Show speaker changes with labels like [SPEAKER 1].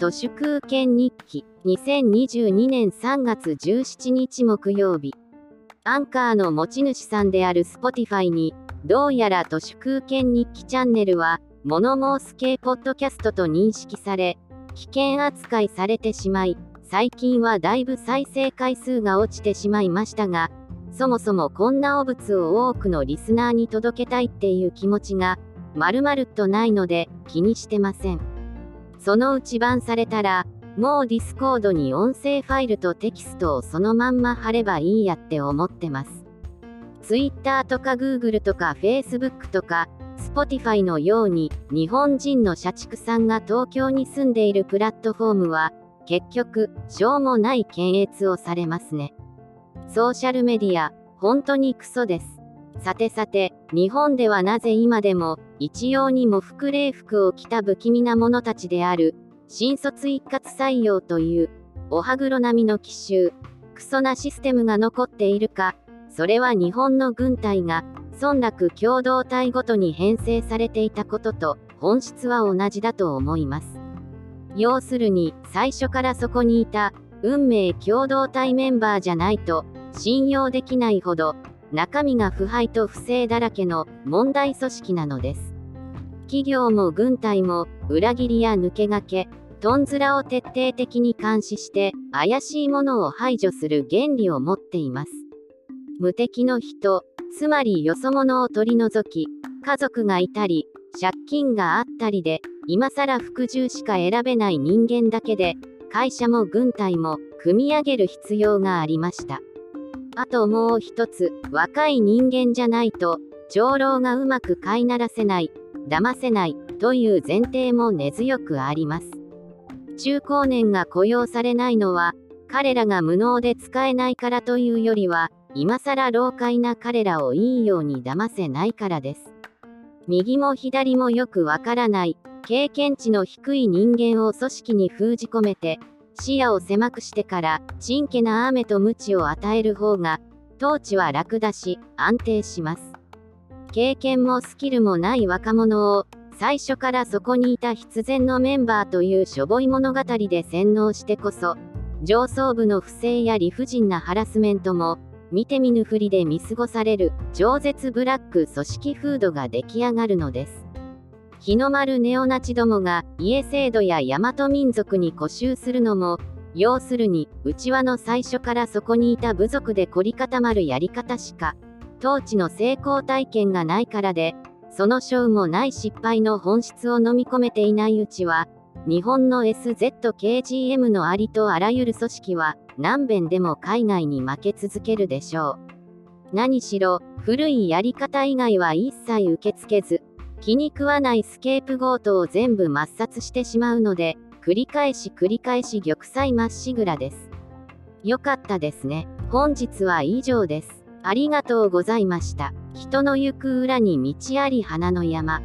[SPEAKER 1] 都市空権日記2022年3月17日木曜日アンカーの持ち主さんである Spotify にどうやら都市空権日記チャンネルはモノ申す系ポッドキャストと認識され危険扱いされてしまい最近はだいぶ再生回数が落ちてしまいましたがそもそもこんな汚物を多くのリスナーに届けたいっていう気持ちがまるまるっとないので気にしてません。そのうち BANされたら、もうディスコードに音声ファイルとテキストをそのまんま貼ればいいやって思ってます。Twitter とか Google とか Facebook とか Spotify のように日本人の社畜さんが東京に住んでいるプラットフォームは結局しょうもない検閲をされますね。ソーシャルメディア、本当にクソです。さてさて、日本ではなぜ今でも一様に喪服礼服を着た不気味な者たちである、新卒一括採用という、おはぐろ並みの奇襲、クソなシステムが残っているか、それは日本の軍隊が、村落共同体ごとに編成されていたことと、本質は同じだと思います。要するに、最初からそこにいた、運命共同体メンバーじゃないと、信用できないほど、中身が腐敗と不正だらけの問題組織なのです。企業も軍隊も裏切りや抜け駆け、トンズラを徹底的に監視して怪しいものを排除する原理を持っています。無敵の人、つまりよそ者を取り除き、家族がいたり、借金があったりで、今更服従しか選べない人間だけで、会社も軍隊も組み上げる必要がありました。あともう一つ、若い人間じゃないと、長老がうまく飼いならせない、騙せない、という前提も根強くあります。中高年が雇用されないのは、彼らが無能で使えないからというよりは、今更老快な彼らをいいように騙せないからです。右も左もよくわからない、経験値の低い人間を組織に封じ込めて、視野を狭くしてから、ちんけな雨と鞭を与える方が、統治は楽だし、安定します。経験もスキルもない若者を、最初からそこにいた必然のメンバーというしょぼい物語で洗脳してこそ、上層部の不正や理不尽なハラスメントも、見て見ぬふりで見過ごされる、超絶ブラック組織風土が出来上がるのです。日の丸ネオナチどもが家制度や大和民族に固執するのも、要するに、内輪の最初からそこにいた部族で凝り固まるやり方しか、統治の成功体験がないからで、その賞もない失敗の本質を飲み込めていないうちは、日本の SZKGM のありとあらゆる組織は、何遍でも海外に負け続けるでしょう。何しろ、古いやり方以外は一切受け付けず、気に食わないスケープゴートを全部抹殺してしまうので、繰り返し繰り返し玉砕まっしぐらです。よかったですね。本日は以上です。ありがとうございました。人の行く裏に道あり花の山。